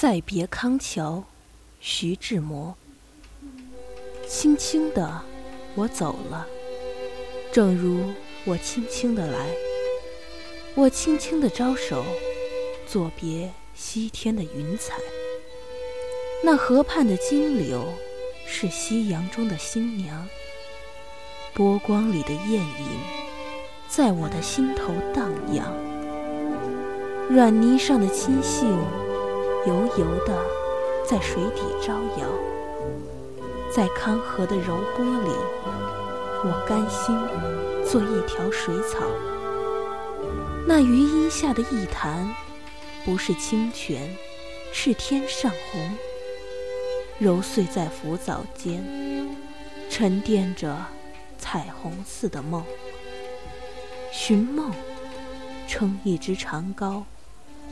再别康桥，徐志摩。轻轻的，我走了，正如我轻轻的来。我轻轻的招手，作别西天的云彩。那河畔的金柳，是夕阳中的新娘。波光里的艳影，在我的心头荡漾。软泥上的青荇，油油的在水底招摇。在康河的柔波里，我甘心做一条水草。那余荫下的一潭，不是清泉，是天上虹。揉碎在浮藻间，沉淀着彩虹似的梦。寻梦，撑一支长篙，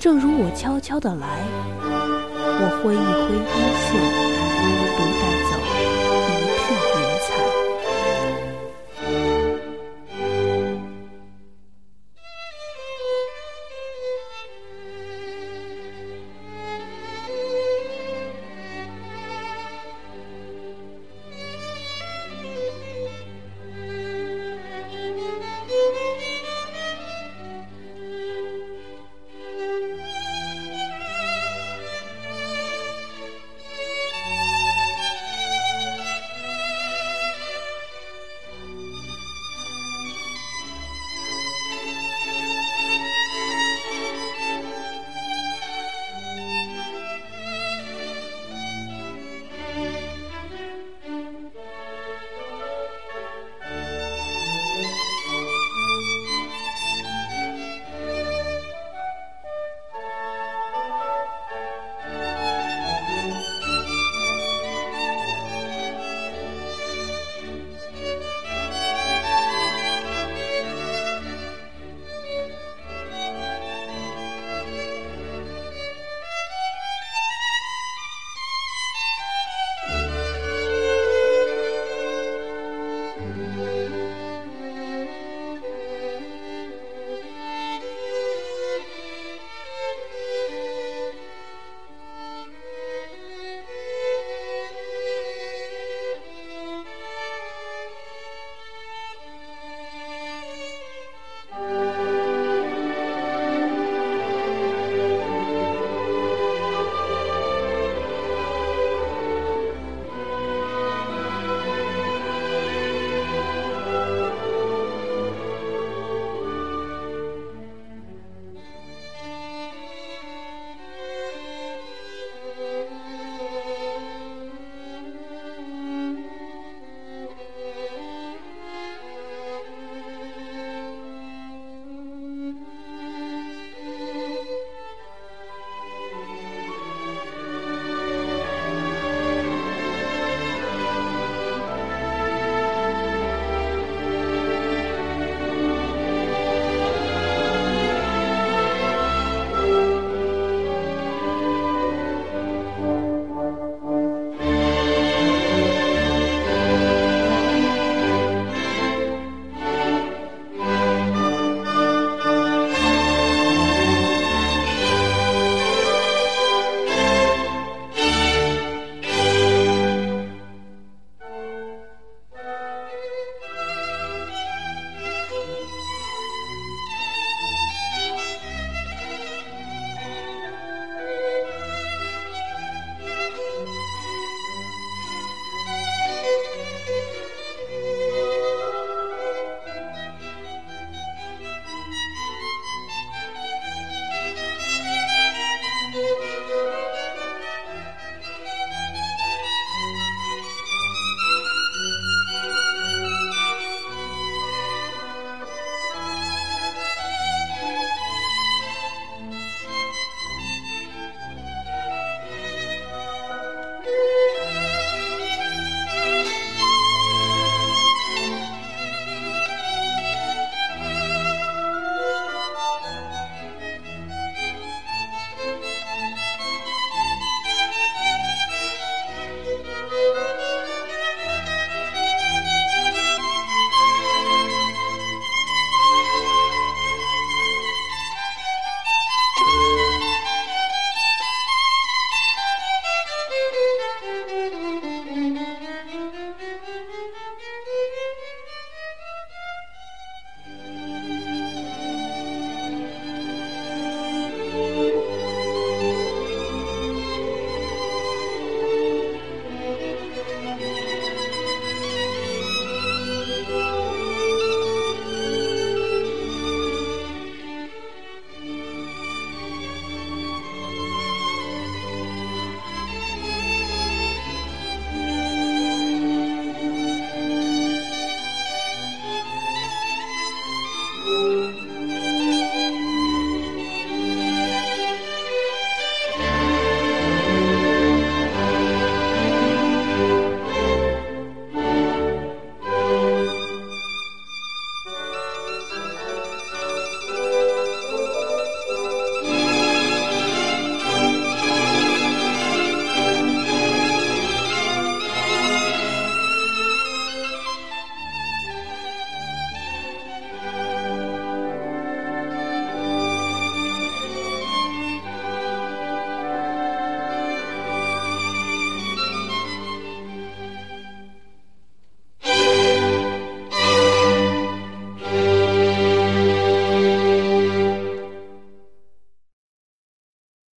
正如我悄悄的来。我挥一挥衣袖，